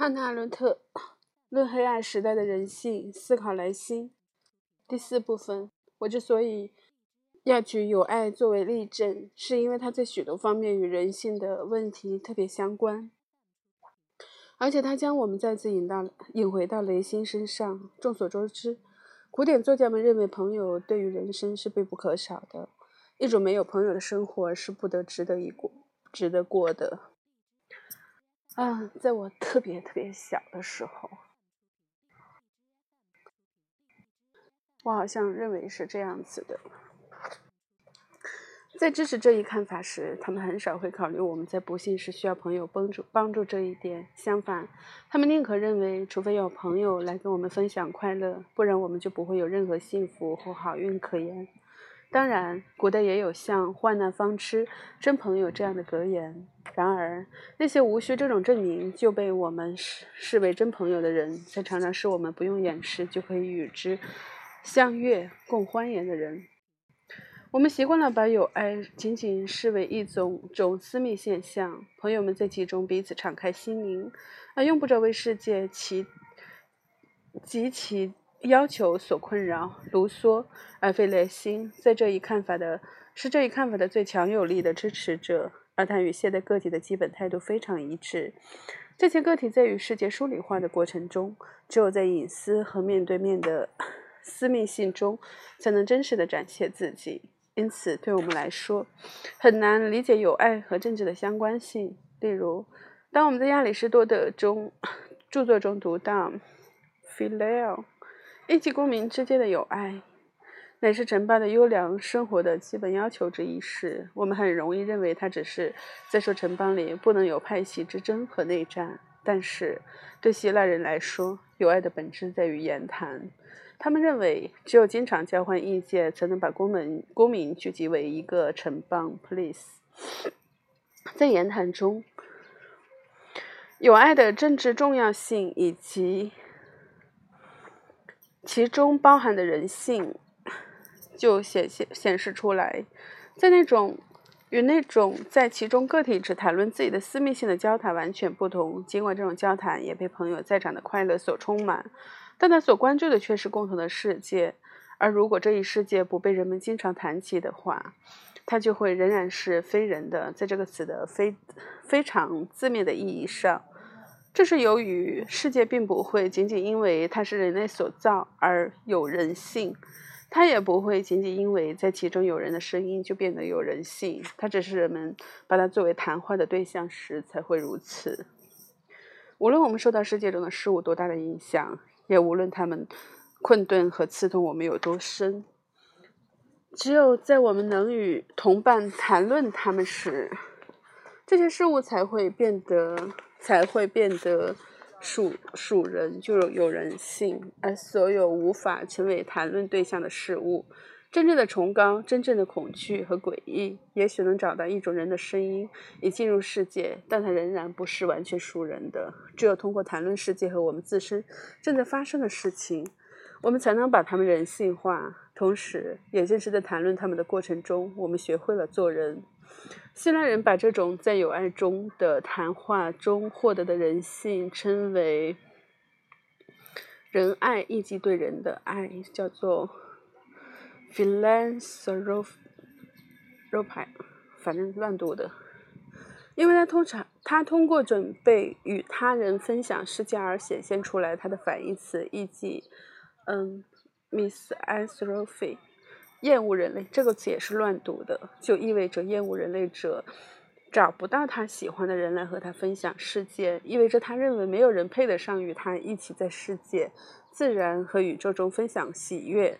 汉娜·伦特《论黑暗时代的人性：思考莱辛》第四部分。我之所以要举友爱作为例证，是因为它在许多方面与人性的问题特别相关，而且它将我们再次引到引回到雷辛身上。众所周知，古典作家们认为朋友对于人生是必不可少的，一种没有朋友的生活是不得值得一过、值得过的。啊，在我特别特别小的时候，我好像认为是这样子的。在支持这一看法时，他们很少会考虑我们在不幸时需要朋友帮助帮助这一点。相反，他们宁可认为，除非有朋友来跟我们分享快乐，不然我们就不会有任何幸福或好运可言。当然，古代也有像“患难方知真朋友”这样的格言。然而，那些无需这种证明就被我们视视为真朋友的人，才常常是我们不用掩饰就可以与之相悦共欢颜的人。我们习惯了把友爱仅仅视为一种种私密现象，朋友们在其中彼此敞开心灵，而用不着为世界其及其。要求所困扰，卢梭、而非雷辛，在这一看法的是这一看法的最强有力的支持者，而他与现代个体的基本态度非常一致。这些个体在与世界疏离化的过程中，只有在隐私和面对面的私密性中，才能真实的展现自己。因此，对我们来说，很难理解友爱和政治的相关性。例如，当我们在亚里士多德中著作中读到 “filial”。一级公民之间的友爱，乃是城邦的优良生活的基本要求之一是，我们很容易认为它只是在说城邦里不能有派系之争和内战。但是，对希腊人来说，友爱的本质在于言谈。他们认为，只有经常交换意见，才能把公民公民聚集为一个城邦 （police）。在言谈中，友爱的政治重要性以及。其中包含的人性就显现显示出来，在那种与那种在其中个体只谈论自己的私密性的交谈完全不同。尽管这种交谈也被朋友在场的快乐所充满，但他所关注的却是共同的世界。而如果这一世界不被人们经常谈起的话，它就会仍然是非人的。在这个词的非非常字面的意义上。这是由于世界并不会仅仅因为它是人类所造而有人性，它也不会仅仅因为在其中有人的声音就变得有人性。它只是人们把它作为谈话的对象时才会如此。无论我们受到世界中的事物多大的影响，也无论他们困顿和刺痛我们有多深，只有在我们能与同伴谈论他们时，这些事物才会变得。才会变得属属人，就有人性，而所有无法成为谈论对象的事物，真正的崇高、真正的恐惧和诡异，也许能找到一种人的声音以进入世界，但它仍然不是完全属人的。只有通过谈论世界和我们自身正在发生的事情，我们才能把他们人性化。同时，也正是在谈论他们的过程中，我们学会了做人。希腊人把这种在友爱中的谈话中获得的人性称为“仁爱”，以及对人的爱，叫做 “philanthropy”，反正乱读的。因为他通常他通过准备与他人分享世界而显现出来，他的反义词，以及嗯，misanthropy。厌恶人类这个词也是乱读的，就意味着厌恶人类者找不到他喜欢的人来和他分享世界，意味着他认为没有人配得上与他一起在世界、自然和宇宙中分享喜悦。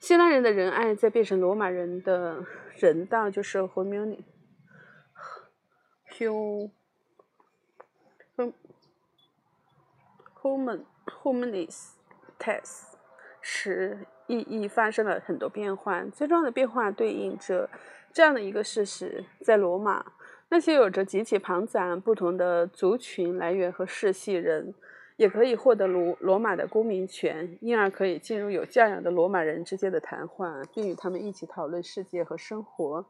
希腊人的仁爱在变成罗马人的人道，就是 human human humanis tes 时。意义发生了很多变化，最重要的变化对应着这样的一个事实：在罗马，那些有着极其庞杂不同的族群来源和世系人，也可以获得罗罗马的公民权，因而可以进入有教养的罗马人之间的谈话，并与他们一起讨论世界和生活。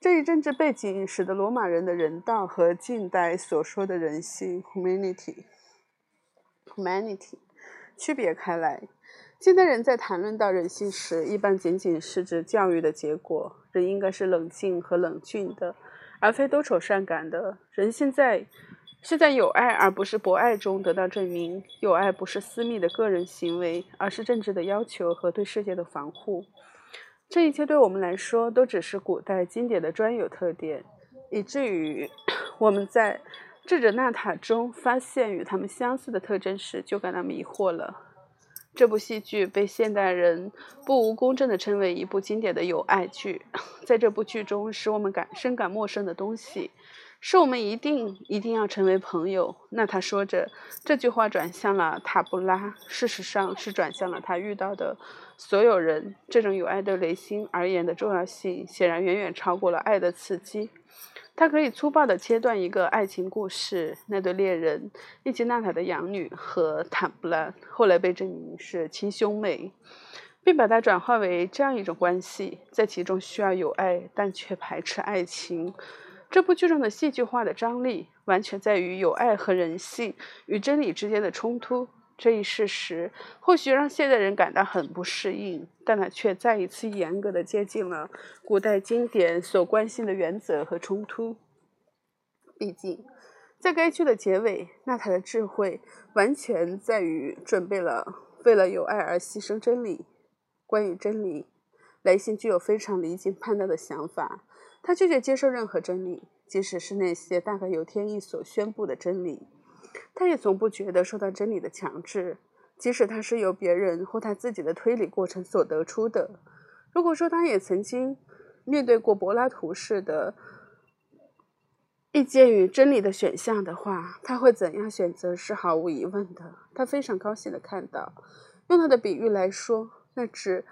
这一政治背景使得罗马人的人道和近代所说的人性 （humanity） （humanity） 区别开来。现代人在谈论到人性时，一般仅仅是指教育的结果。人应该是冷静和冷峻的，而非多愁善感的。人现在是在有爱而不是博爱中得到证明。有爱不是私密的个人行为，而是政治的要求和对世界的防护。这一切对我们来说都只是古代经典的专有特点，以至于我们在智者纳塔中发现与他们相似的特征时，就感到迷惑了。这部戏剧被现代人不无公正地称为一部经典的友爱剧。在这部剧中，使我们感深感陌生的东西，是我们一定一定要成为朋友。那他说着这句话，转向了塔布拉，事实上是转向了他遇到的。所有人，这种友爱对雷星而言的重要性，显然远远超过了爱的刺激。它可以粗暴地切断一个爱情故事，那对恋人伊吉娜塔的养女和坦布兰后来被证明是亲兄妹，并把它转化为这样一种关系，在其中需要有爱，但却排斥爱情。这部剧中的戏剧化的张力，完全在于有爱和人性与真理之间的冲突。这一事实或许让现代人感到很不适应，但它却再一次严格的接近了古代经典所关心的原则和冲突。毕竟，在该剧的结尾，娜塔的智慧完全在于准备了为了有爱而牺牲真理。关于真理，雷信具有非常离经叛道的想法，他拒绝接受任何真理，即使是那些大概由天意所宣布的真理。他也从不觉得受到真理的强制，即使他是由别人或他自己的推理过程所得出的。如果说他也曾经面对过柏拉图式的意见与真理的选项的话，他会怎样选择是毫无疑问的。他非常高兴地看到，用他的比喻来说，那只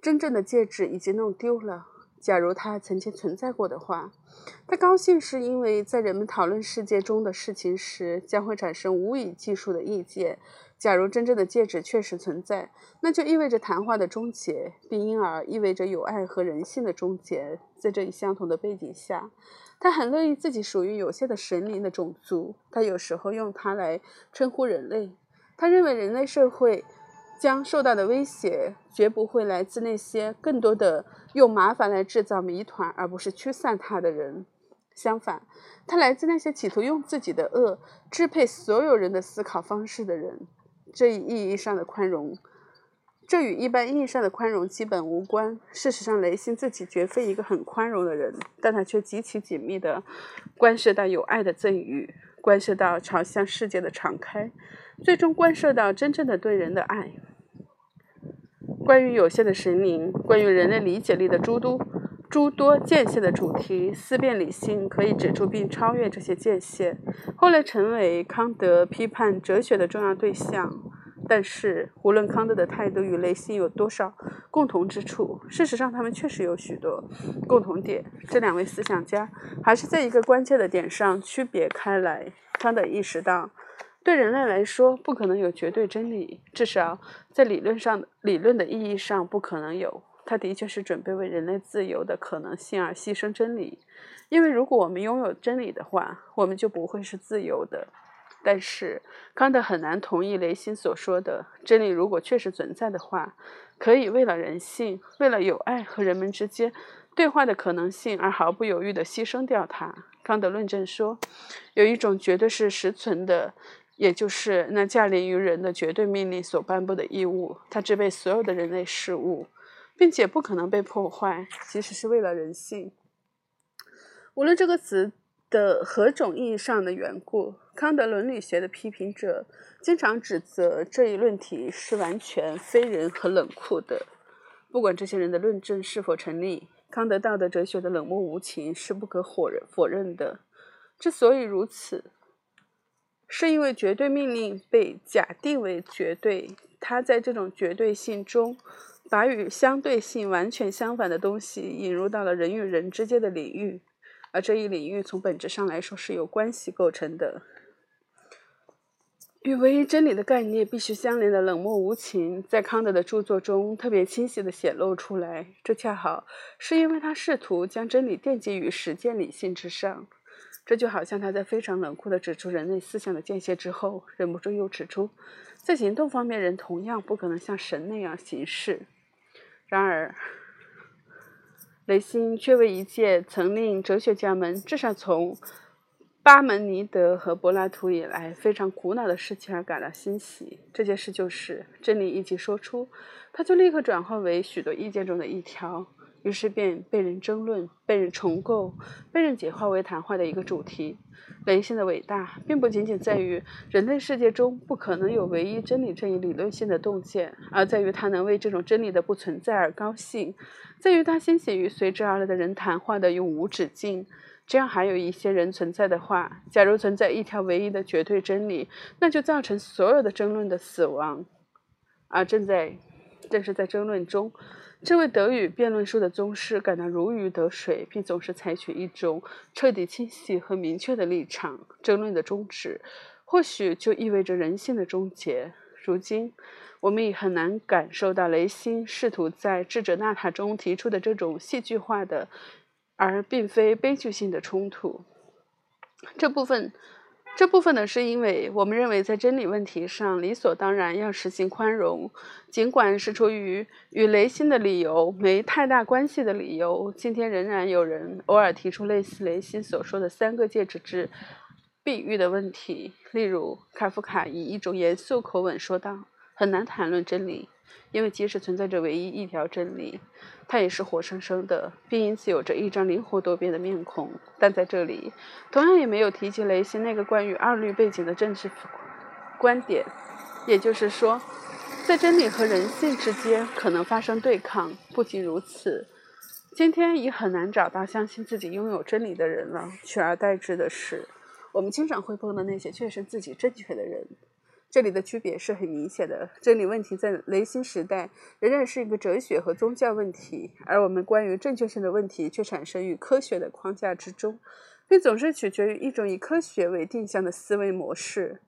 真正的戒指已经弄丢了。假如它曾经存在过的话，他高兴是因为在人们讨论世界中的事情时，将会产生无以计数的意见。假如真正的戒指确实存在，那就意味着谈话的终结，并因而意味着友爱和人性的终结。在这一相同的背景下，他很乐意自己属于有限的神灵的种族。他有时候用它来称呼人类。他认为人类社会。将受到的威胁绝不会来自那些更多的用麻烦来制造谜团，而不是驱散它的人。相反，它来自那些企图用自己的恶支配所有人的思考方式的人。这一意义上的宽容，这与一般意义上的宽容基本无关。事实上，雷辛自己绝非一个很宽容的人，但他却极其紧密地关涉到有爱的赠予，关涉到朝向世界的敞开。最终关涉到真正的对人的爱。关于有限的神灵，关于人类理解力的诸多诸多界限的主题，思辨理性可以指出并超越这些界限，后来成为康德批判哲学的重要对象。但是，无论康德的态度与雷辛有多少共同之处，事实上他们确实有许多共同点。这两位思想家还是在一个关键的点上区别开来。康德意识到。对人类来说，不可能有绝对真理，至少在理论上、理论的意义上不可能有。他的确是准备为人类自由的可能性而牺牲真理，因为如果我们拥有真理的话，我们就不会是自由的。但是康德很难同意雷辛所说的：真理如果确实存在的话，可以为了人性、为了友爱和人们之间对话的可能性而毫不犹豫地牺牲掉它。康德论证说，有一种绝对是实存的。也就是那驾临于人的绝对命令所颁布的义务，它支配所有的人类事物，并且不可能被破坏，即使是为了人性。无论这个词的何种意义上的缘故，康德伦理学的批评者经常指责这一论题是完全非人和冷酷的。不管这些人的论证是否成立，康德道德哲学的冷漠无情是不可否认否认的。之所以如此。是因为绝对命令被假定为绝对，它在这种绝对性中，把与相对性完全相反的东西引入到了人与人之间的领域，而这一领域从本质上来说是由关系构成的。与唯一真理的概念必须相连的冷漠无情，在康德的著作中特别清晰地显露出来。这恰好是因为他试图将真理奠基于实践理性之上。这就好像他在非常冷酷地指出人类思想的间歇之后，忍不住又指出，在行动方面，人同样不可能像神那样行事。然而，雷辛却为一件曾令哲学家们至少从巴门尼德和柏拉图以来非常苦恼的事情而感到欣喜。这件事就是真理一经说出，他就立刻转化为许多意见中的一条。于是便被人争论、被人重构、被人简化为谈话的一个主题。雷性的伟大，并不仅仅在于人类世界中不可能有唯一真理这一理论性的洞见，而在于他能为这种真理的不存在而高兴，在于他欣喜于随之而来的人谈话的永无止境。这样还有一些人存在的话，假如存在一条唯一的绝对真理，那就造成所有的争论的死亡。而正在，正是在争论中。这位德语辩论术的宗师感到如鱼得水，并总是采取一种彻底、清晰和明确的立场。争论的终止，或许就意味着人性的终结。如今，我们已很难感受到雷辛试图在智者纳塔中提出的这种戏剧化的，而并非悲剧性的冲突。这部分。这部分呢，是因为我们认为在真理问题上理所当然要实行宽容，尽管是出于与雷辛的理由没太大关系的理由。今天仍然有人偶尔提出类似雷辛所说的“三个戒指之比喻”的问题，例如卡夫卡以一种严肃口吻说道：“很难谈论真理。”因为即使存在着唯一一条真理，它也是活生生的，并因此有着一张灵活多变的面孔。但在这里，同样也没有提及雷西那个关于二律背景的政治观点，也就是说，在真理和人性之间可能发生对抗。不仅如此，今天已很难找到相信自己拥有真理的人了，取而代之的是，我们经常会碰到那些确信自己正确的人。这里的区别是很明显的。真理问题在雷辛时代仍然是一个哲学和宗教问题，而我们关于正确性的问题却产生于科学的框架之中，并总是取决于一种以科学为定向的思维模式。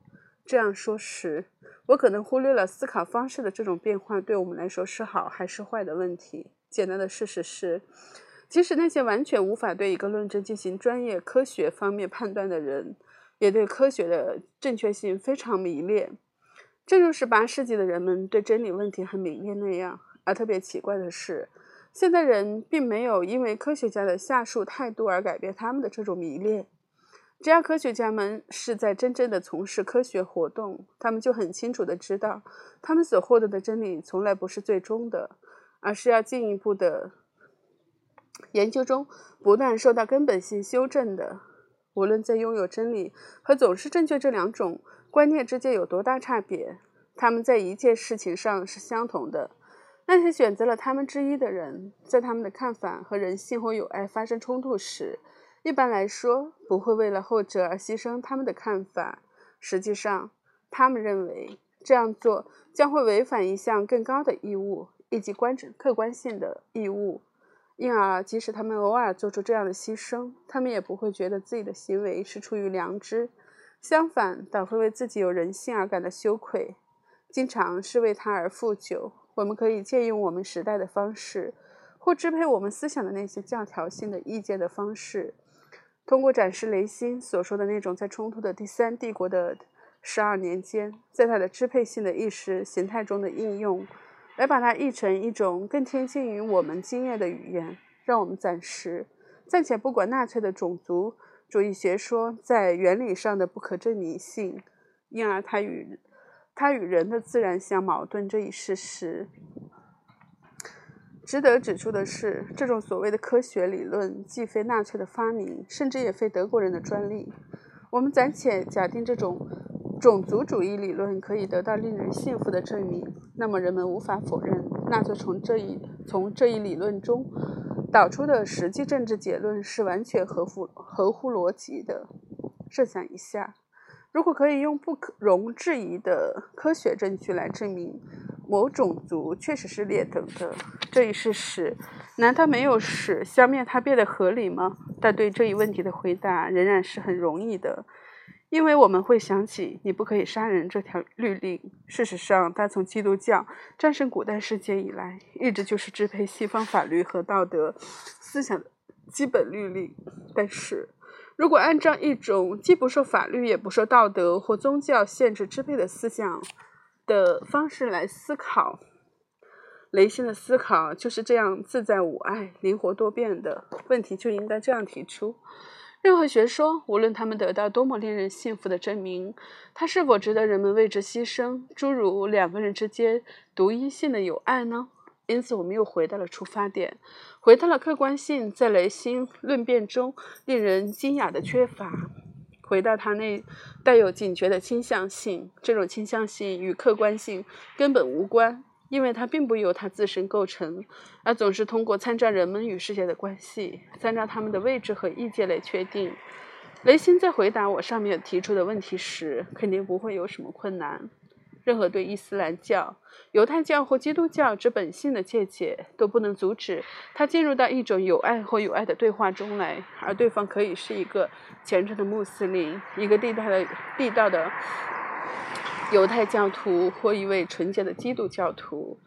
这样说时，我可能忽略了思考方式的这种变化对我们来说是好还是坏的问题。简单的事实是，即使那些完全无法对一个论证进行专业科学方面判断的人，也对科学的正确性非常迷恋，正如十八世纪的人们对真理问题很迷恋那样。而特别奇怪的是，现代人并没有因为科学家的下述态度而改变他们的这种迷恋。只要科学家们是在真正的从事科学活动，他们就很清楚的知道，他们所获得的真理从来不是最终的，而是要进一步的研究中不断受到根本性修正的。无论在拥有真理和总是正确这两种观念之间有多大差别，他们在一件事情上是相同的。那些选择了他们之一的人，在他们的看法和人性或友爱发生冲突时，一般来说不会为了后者而牺牲他们的看法。实际上，他们认为这样做将会违反一项更高的义务，以及观客观性的义务。因而，即使他们偶尔做出这样的牺牲，他们也不会觉得自己的行为是出于良知，相反，倒会为自己有人性而感到羞愧，经常是为他而负疚。我们可以借用我们时代的方式，或支配我们思想的那些教条性的意见的方式，通过展示雷辛所说的那种在冲突的第三帝国的十二年间，在他的支配性的意识形态中的应用。来把它译成一种更贴近于我们经验的语言，让我们暂时暂且不管纳粹的种族主义学说在原理上的不可证明性，因而它与它与人的自然相矛盾这一事实。值得指出的是，这种所谓的科学理论既非纳粹的发明，甚至也非德国人的专利。我们暂且假定这种。种族主义理论可以得到令人信服的证明，那么人们无法否认，纳粹从这一从这一理论中导出的实际政治结论是完全合乎合乎逻辑的。设想一下，如果可以用不可容置疑的科学证据来证明某种族确实是劣等的这一事实，难道没有使消灭它变得合理吗？但对这一问题的回答仍然是很容易的。因为我们会想起“你不可以杀人”这条律令。事实上，它从基督教战胜古代世界以来，一直就是支配西方法律和道德思想的基本律令。但是，如果按照一种既不受法律也不受道德或宗教限制支配的思想的方式来思考，雷心的思考就是这样自在无碍、灵活多变的。问题就应该这样提出：任何学说，无论他们得到多么令人信服的证明，它是否值得人们为之牺牲？诸如两个人之间独一性的友爱呢？因此，我们又回到了出发点，回到了客观性在雷心论辩中令人惊讶的缺乏，回到他那带有警觉的倾向性。这种倾向性与客观性根本无关，因为它并不由它自身构成，而总是通过参照人们与世界的关系，参照他们的位置和意见来确定。雷心在回答我上面提出的问题时，肯定不会有什么困难。任何对伊斯兰教、犹太教或基督教之本性的见解，都不能阻止他进入到一种有爱或有爱的对话中来，而对方可以是一个虔诚的穆斯林、一个地道的地道的犹太教徒或一位纯洁的基督教徒。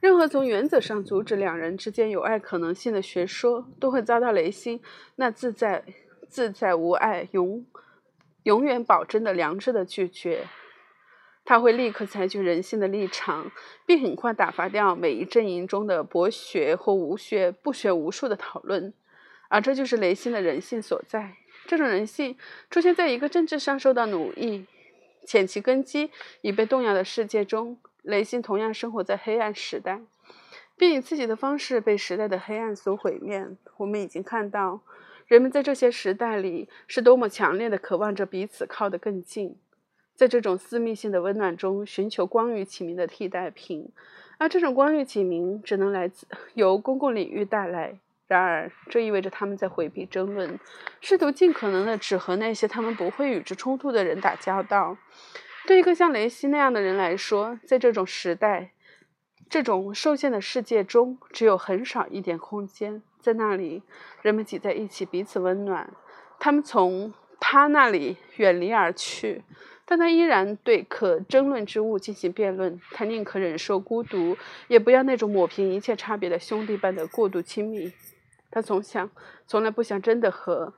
任何从原则上阻止两人之间有爱可能性的学说，都会遭到雷心那自在、自在无爱、永永远保真的良知的拒绝。他会立刻采取人性的立场，并很快打发掉每一阵营中的博学或无学、不学无术的讨论，而这就是雷心的人性所在。这种人性出现在一个政治上受到奴役、浅其根基已被动摇的世界中。雷星同样生活在黑暗时代，并以自己的方式被时代的黑暗所毁灭。我们已经看到，人们在这些时代里是多么强烈的渴望着彼此靠得更近。在这种私密性的温暖中，寻求光与启明的替代品，而这种光与启明只能来自由公共领域带来。然而，这意味着他们在回避争论，试图尽可能的只和那些他们不会与之冲突的人打交道。对一个像雷西那样的人来说，在这种时代、这种受限的世界中，只有很少一点空间，在那里，人们挤在一起，彼此温暖。他们从他那里远离而去。但他依然对可争论之物进行辩论。他宁可忍受孤独，也不要那种抹平一切差别的兄弟般的过度亲密。他从想，从来不想真的和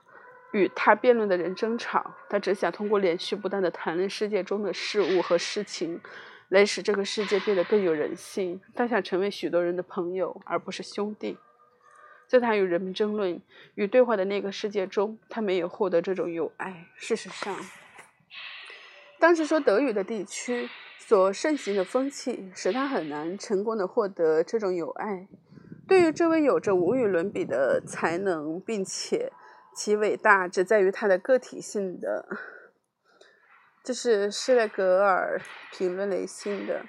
与他辩论的人争吵。他只想通过连续不断的谈论世界中的事物和事情，来使这个世界变得更有人性。他想成为许多人的朋友，而不是兄弟。在他与人们争论与对话的那个世界中，他没有获得这种友爱。事实上。当时说德语的地区所盛行的风气，使他很难成功的获得这种友爱。对于这位有着无与伦比的才能，并且其伟大只在于他的个体性的，这是施莱格尔评论雷辛的。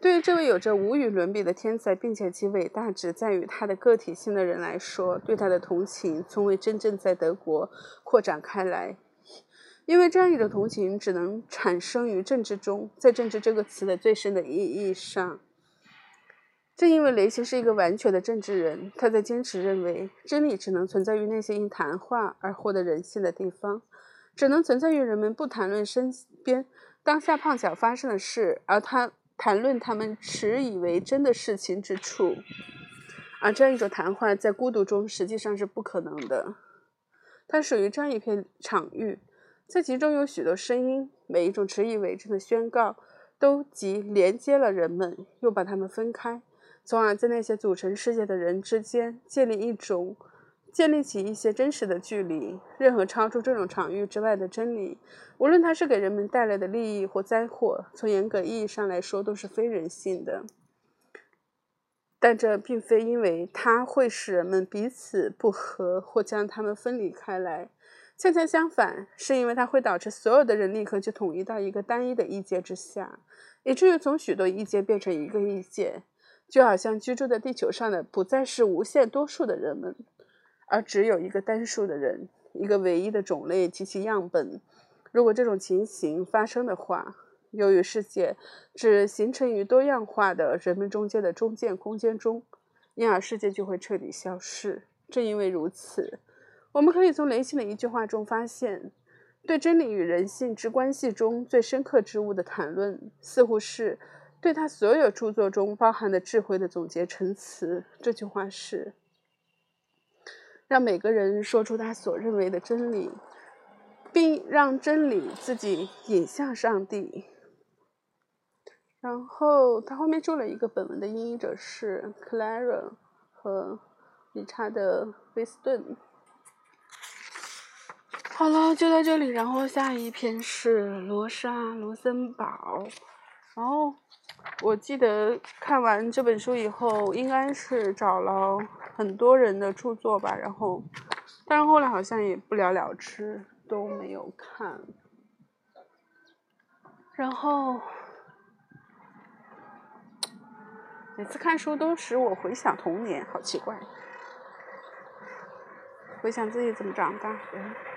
对于这位有着无与伦比的天才，并且其伟大只在于他的个体性的人来说，对他的同情从未真正在德国扩展开来。因为这样一种同情只能产生于政治中，在政治这个词的最深的意义上，正因为雷奇是一个完全的政治人，他在坚持认为真理只能存在于那些因谈话而获得人性的地方，只能存在于人们不谈论身边当下碰巧发生的事，而他谈论他们持以为真的事情之处，而这样一种谈话在孤独中实际上是不可能的。它属于这样一片场域。在其中有许多声音，每一种持以为真的宣告，都即连接了人们，又把他们分开，从而在那些组成世界的人之间建立一种，建立起一些真实的距离。任何超出这种场域之外的真理，无论它是给人们带来的利益或灾祸，从严格意义上来说都是非人性的。但这并非因为它会使人们彼此不和，或将他们分离开来。恰恰相反，是因为它会导致所有的人立刻就统一到一个单一的意见之下，以至于从许多意见变成一个意见，就好像居住在地球上的不再是无限多数的人们，而只有一个单数的人，一个唯一的种类及其样本。如果这种情形发生的话，由于世界只形成于多样化的人们中间的中间空间中，因而世界就会彻底消失。正因为如此。我们可以从雷信的一句话中发现，对真理与人性之关系中最深刻之物的谈论，似乎是对他所有著作中包含的智慧的总结陈词。这句话是：让每个人说出他所认为的真理，并让真理自己引向上帝。然后他后面做了一个本文的音译者是 Clara 和理查德·威斯顿。好了，就到这里。然后下一篇是罗莎·卢森堡。然后我记得看完这本书以后，应该是找了很多人的著作吧。然后，但是后来好像也不了了之，都没有看。然后每次看书都使我回想童年，好奇怪，回想自己怎么长大的。